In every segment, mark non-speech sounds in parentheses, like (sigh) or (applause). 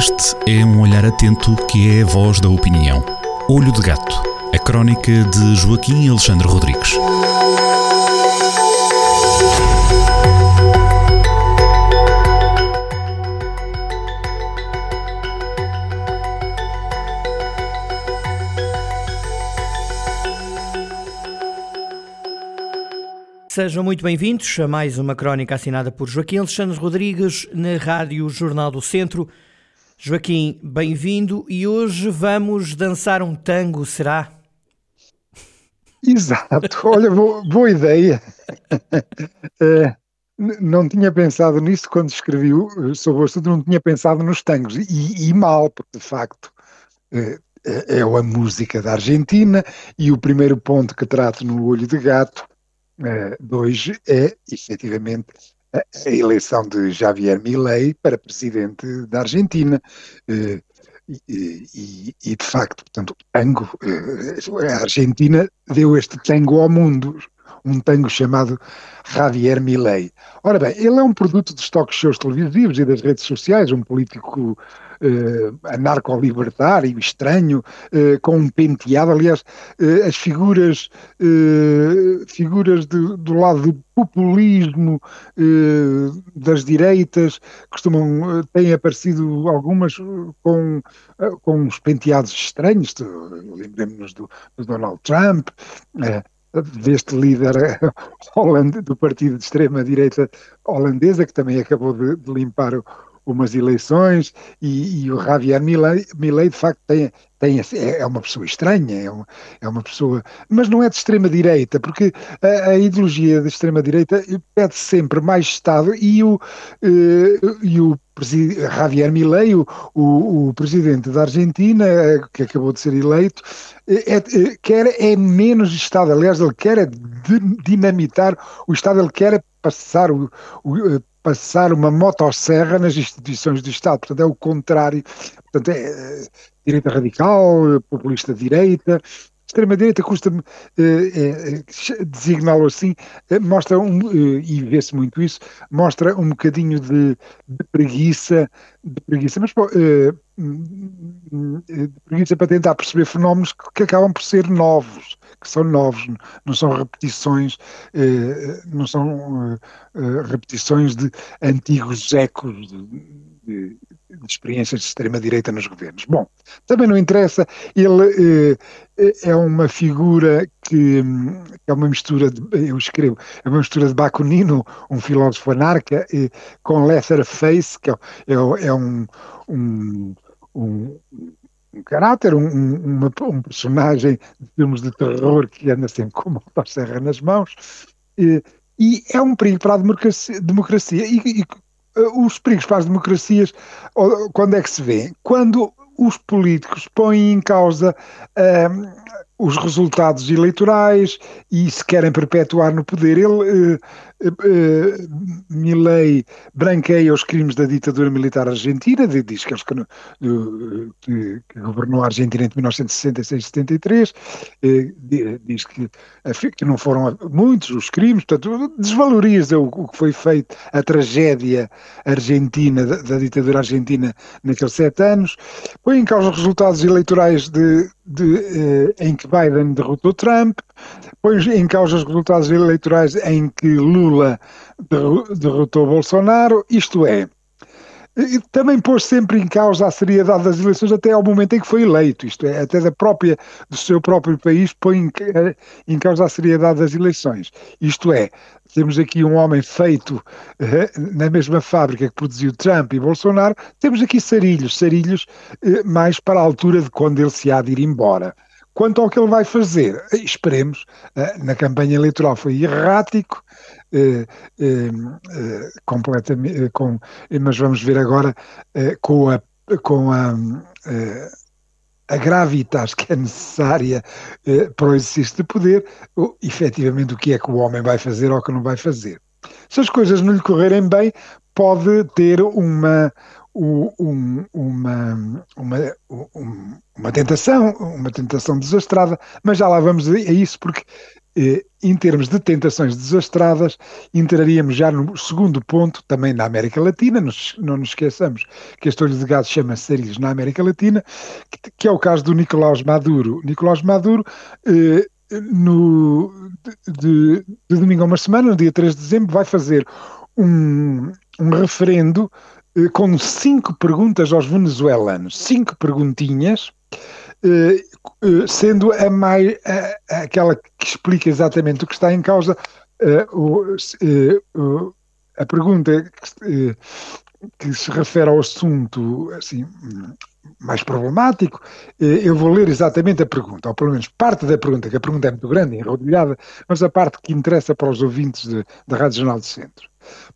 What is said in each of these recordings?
Este é um olhar atento que é a voz da opinião. Olho de Gato, a crónica de Joaquim Alexandre Rodrigues. Sejam muito bem-vindos a mais uma crónica assinada por Joaquim Alexandre Rodrigues na Rádio Jornal do Centro. Joaquim, bem-vindo e hoje vamos dançar um tango, será? Exato, (laughs) olha, boa, boa ideia. (laughs) É, não tinha pensado nisso quando escrevi sobre o assunto, não tinha pensado nos tangos, e, e mal, porque de facto é, é, a música da Argentina, e o primeiro ponto que trato no Olho de Gato é, de hoje é, efetivamente, a eleição de Javier Milei para presidente da Argentina. Eh, e, e, e, de facto, portanto, o tango, eh, a Argentina deu este tango ao mundo, um tango chamado Javier Milei. Ora bem, ele é um produto dos talk shows televisivos e das redes sociais, um político uh, anarco-libertário, estranho, uh, com um penteado. Aliás, uh, as figuras, figuras de, do lado do populismo das direitas costumam, têm aparecido algumas com, com uns penteados estranhos. Lembremos-nos do, do, Donald Trump deste líder (laughs) do partido de extrema-direita holandesa, que também acabou de, de limpar o, umas eleições e, e o Javier Milei, de facto tem, tem, é, é uma pessoa estranha, é uma, é uma pessoa, mas não é de extrema-direita, porque a, a ideologia de extrema-direita pede sempre mais Estado e o, uh, e o Javier Milei, o, o, o, presidente da Argentina, que acabou de ser eleito, é, é, quer é menos Estado, aliás, ele quer é dinamitar o Estado, ele quer passar o, o, passar uma motosserra nas instituições do Estado. Portanto, é o contrário. Portanto, é, é direita radical, populista de direita, extrema-direita custa-me eh, eh, designá-lo assim, eh, mostra, um, eh, e vê-se muito isso, mostra um bocadinho de, de preguiça, de preguiça, mas eh, de preguiça para tentar perceber fenómenos que, que, acabam por ser novos, que são novos, não são repetições, eh, não são repetições de antigos ecos de, de, de experiências de extrema-direita nos governos. Bom, também não interessa, ele eh, é uma figura que, é uma mistura, de, eu escrevo, é uma mistura de Bakunino, um filósofo anarca, eh, com Leatherface, que é, é, é um, um um caráter, um, uma, um personagem de filmes de terror que anda sempre com uma motosserra nas mãos, e, e, é um perigo para a democracia. democracia. E, e, eh, os perigos para as democracias, quando é que se vê? Quando os políticos põem em causa ehm, os resultados eleitorais e se querem perpetuar no poder. Ele, uh, uh, Milley, branqueia os crimes da ditadura militar argentina, diz que, que, que, que governou a Argentina entre 1966 e 73, uh, diz que, que não foram muitos os crimes, portanto, desvaloriza o, o que foi feito, a tragédia argentina, da, da ditadura argentina naqueles sete anos, põe em causa os resultados eleitorais de, de, eh, em que Biden derrotou Trump, põe em causa os resultados eleitorais em que Lula derrotou Bolsonaro, isto é, também pôs sempre em causa a seriedade das eleições até ao momento em que foi eleito, isto é, até da própria, do seu próprio país põe em, em causa a seriedade das eleições. Isto é, temos aqui um homem feito eh, na mesma fábrica que produziu Trump e Bolsonaro, temos aqui sarilhos, sarilhos eh, mais para a altura de quando ele se há de ir embora. Quanto ao que ele vai fazer, esperemos, eh, na campanha eleitoral foi errático, eh, eh, completamente, com, mas vamos ver agora com a, com a, a gravitas que é necessária para o exercício de poder, efetivamente o que é que o homem vai fazer ou o que não vai fazer. Se as coisas não lhe correrem bem, pode ter uma, um, uma, uma, uma tentação, uma tentação desastrada, mas já lá vamos a isso, porque eh, em termos de tentações desastradas, entraríamos já no segundo ponto, também na América Latina, nos, não nos esqueçamos que este olho de gado chama-se na América Latina, que, que, é o caso do Nicolás Maduro. Nicolás Maduro, eh, no, de, de, domingo a uma semana, no dia 3 de dezembro, vai fazer um, um referendo com cinco perguntas aos venezuelanos, cinco perguntinhas, eh, eh, sendo a mais a, aquela que explica exatamente o que está em causa, a pergunta que se refere ao assunto assim mais problemático, eu vou ler exatamente a pergunta, ou pelo menos parte da pergunta, que a pergunta é muito grande, enrodilhada, mas a parte que interessa para os ouvintes da Rádio Jornal do Centro.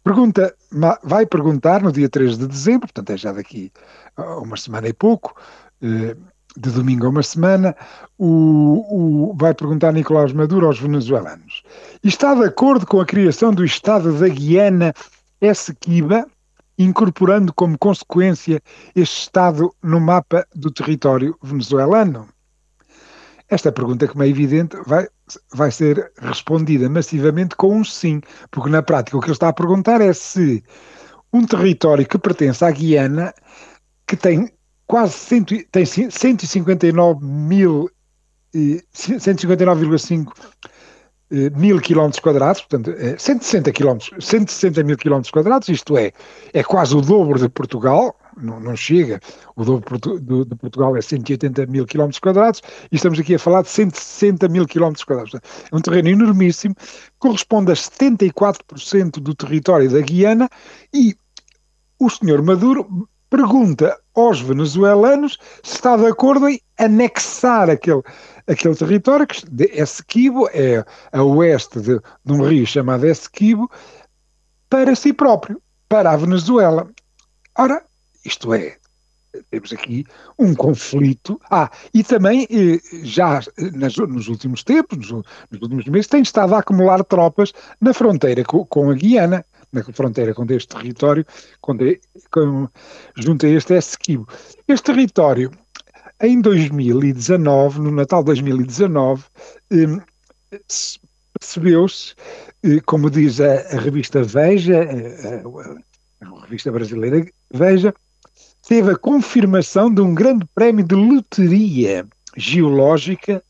Pergunta, vai perguntar no dia 3 de dezembro, portanto é já daqui a uma semana e pouco, eh, de domingo a uma semana, o, o, vai perguntar Nicolás Maduro aos venezuelanos. Está de acordo com a criação do Estado da Guiana Essequiba, incorporando como consequência este Estado no mapa do território venezuelano? Esta pergunta, como é evidente, vai, vai ser respondida massivamente com um sim, porque na prática o que ele está a perguntar é se um território que pertence à Guiana, que tem quase cento, tem 159 mil 159,5 eh, mil quilómetros quadrados, portanto, 160 quilómetros, 160 mil quilómetros quadrados, isto é, é quase o dobro de Portugal, não, não chega, o dobro de, Portugal é 180 mil quilómetros quadrados, e estamos aqui a falar de 160 mil quilómetros quadrados. É um terreno enormíssimo, corresponde a 74% do território da Guiana, e o senhor Maduro pergunta aos venezuelanos se está de acordo em anexar aquele, aquele território, que é Essequibo, é a oeste de, de um rio chamado Essequibo, para si próprio, para a Venezuela. Ora, isto é, temos aqui um conflito. Ah, e também, eh, já nas, nos últimos tempos, nos, nos, últimos meses, tem estado a acumular tropas na fronteira com, com a Guiana na fronteira com este território, com, com, junto a este Essequibo. Este território, em 2019, no Natal de 2019, eh, percebeu-se, eh, como diz a, a revista Veja, a, a, a revista brasileira Veja, teve a confirmação de um grande prémio de loteria geológica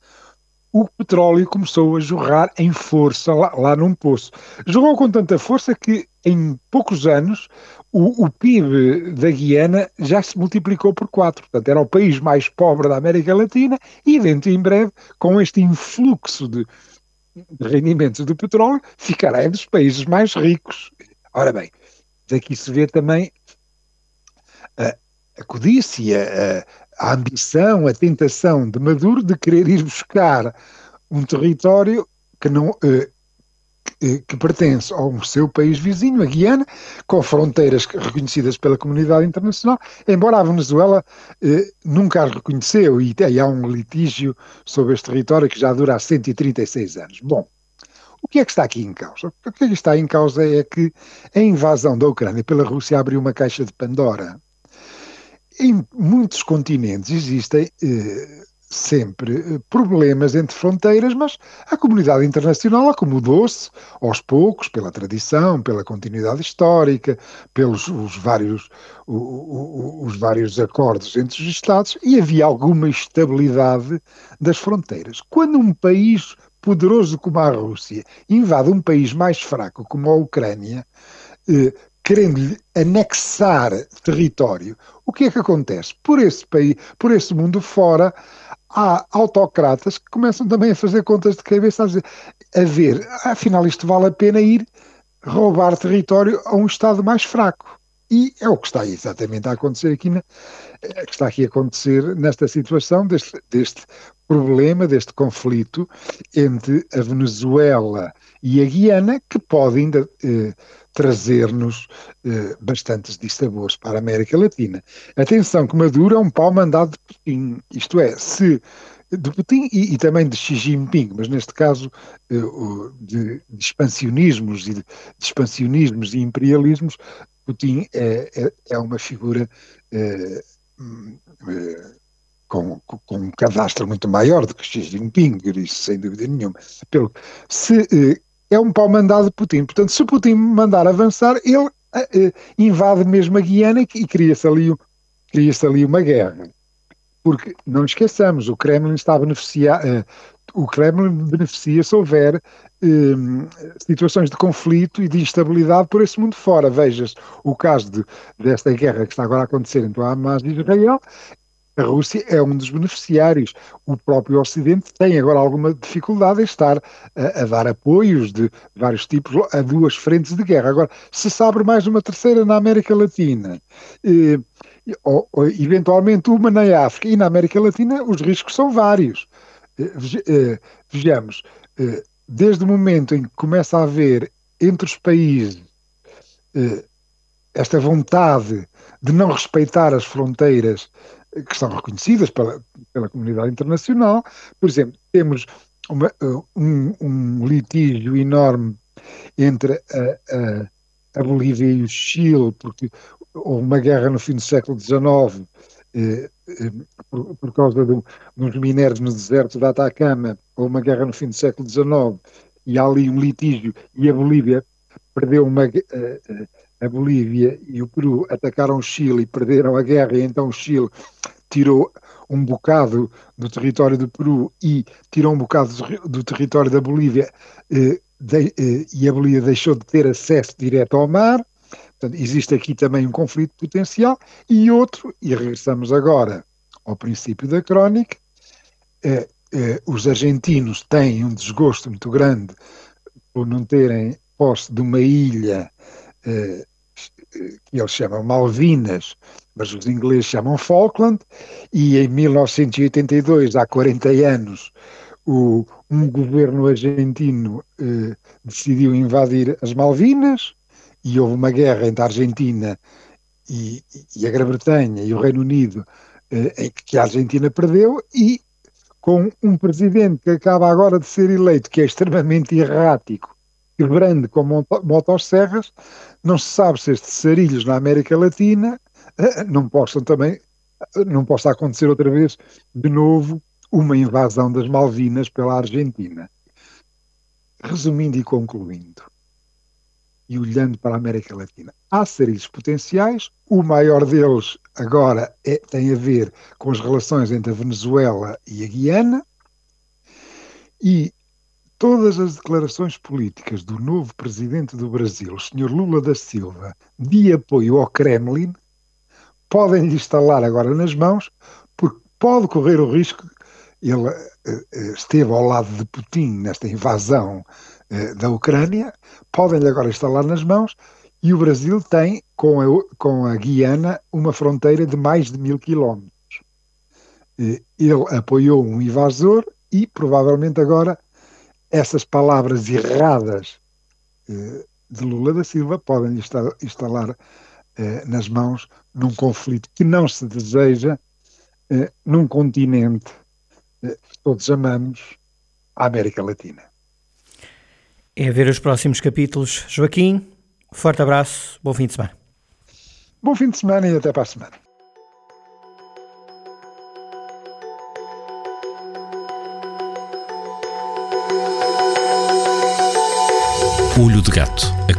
o petróleo começou a jorrar em força lá, lá num poço. Jorrou com tanta força que em poucos anos o, o, PIB da Guiana já se multiplicou por quatro. Portanto, era o país mais pobre da América Latina e, dentro em breve, com este influxo de, rendimentos do petróleo, ficará entre os países mais ricos. Ora bem, daqui se vê também a, a codícia, a, a ambição, a tentação de Maduro de querer ir buscar um território que não eh, que, pertence ao seu país vizinho, a Guiana, com fronteiras reconhecidas pela comunidade internacional, embora a Venezuela eh, nunca as reconheceu e, e há um litígio sobre este território que já dura há 136 anos. Bom, o que é que está aqui em causa? O que, é que está em causa é que a invasão da Ucrânia pela Rússia abriu uma caixa de Pandora em muitos continentes existem eh, sempre eh, problemas entre fronteiras, mas a comunidade internacional acomodou-se aos poucos, pela tradição, pela continuidade histórica, pelos os vários, os vários acordos entre os Estados e havia alguma estabilidade das fronteiras. Quando um país poderoso como a Rússia invade um país mais fraco como a Ucrânia, eh, querendo-lhe anexar território, o que é que acontece? Por esse país, por esse mundo fora, há autocratas que começam também a fazer contas de cabeça, a, ver, afinal isto vale a pena ir roubar território a um Estado mais fraco. E é o que está exatamente a acontecer aqui, na, é que está aqui a acontecer nesta situação, deste, deste problema, deste conflito entre a Venezuela e a Guiana, que pode ainda eh, trazer-nos eh, bastantes dissabores para a América Latina. Atenção que Maduro é um pau mandado de Putin, isto é, se de Putin e, e, também de Xi Jinping, mas neste caso eh, de, de, expansionismos e de, de, expansionismos e imperialismos, Putin é, é, é uma figura eh, hum, eh com, com, um cadastro muito maior do que Xi Jinping, isso sem dúvida nenhuma. Pelo, se, eh, é um pau mandado de Putin. Portanto, se Putin mandar avançar, ele eh, invade mesmo a Guiana e cria-se ali, cria ali uma guerra. Porque, não esqueçamos, o Kremlin está a beneficiar, o Kremlin beneficia se houver situações de conflito e de instabilidade por esse mundo fora. Vejas o caso de, desta guerra que está agora a acontecer entre o Hamas e Israel. A Rússia é um dos beneficiários. O próprio Ocidente tem agora alguma dificuldade em estar a, a dar apoios de vários tipos a duas frentes de guerra. Agora, se abre mais uma terceira na América Latina, eh, ou, ou, eventualmente uma na África e na América Latina, os riscos são vários. Eh, eh, vejamos, desde o momento em que começa a haver entre os países esta vontade de não respeitar as fronteiras que são reconhecidas pela, pela comunidade internacional, por exemplo, temos uma, um, um, litígio enorme entre a, a, a, Bolívia e o Chile, porque houve uma guerra no fim do século XIX eh, eh, por, por, causa de, uns minérios no deserto da Atacama, ou uma guerra no fim do século XIX, e há ali um litígio, e a Bolívia perdeu uma. Eh, a Bolívia e o Peru atacaram o Chile e perderam a guerra, e então o Chile tirou um bocado do território do Peru e tirou um bocado do, território da Bolívia, eh, eh, e a Bolívia deixou de ter acesso direto ao mar. Portanto, existe aqui também um conflito potencial. E outro, e regressamos agora ao princípio da crónica, eh, os argentinos têm um desgosto muito grande por não terem posse de uma ilha eh, que eles chamam Malvinas, mas os ingleses chamam Falkland, e em 1982, há 40 anos, o, um governo argentino eh, decidiu invadir as Malvinas, e houve uma guerra entre a Argentina e, e a Grã-Bretanha e o Reino Unido, eh, que a Argentina perdeu, e com um presidente que acaba agora de ser eleito, que é extremamente errático, grande como motosserras, não se sabe se estes sarilhos na América Latina eh, não possam também, não possa acontecer outra vez de novo uma invasão das Malvinas pela Argentina. Resumindo e concluindo, e olhando para a América Latina. Há sarilhos potenciais, o maior deles agora é, tem a ver com as relações entre a Venezuela e a Guiana, e todas as declarações políticas do novo presidente do Brasil, Sr. Lula da Silva, de apoio ao Kremlin, podem lhe instalar agora nas mãos, porque pode correr o risco. Ele eh, eh, esteve ao lado de Putin nesta invasão eh, da Ucrânia, podem-lhe agora instalar nas mãos, e o Brasil tem com a, com a Guiana uma fronteira de mais de mil quilómetros. Ele apoiou um invasor e provavelmente agora essas palavras erradas de Lula da Silva podem instalar nas mãos num conflito que não se deseja num continente que todos amamos, a América Latina é ver os próximos capítulos. Joaquim, forte abraço, bom fim de semana. Bom fim de semana e até para a semana.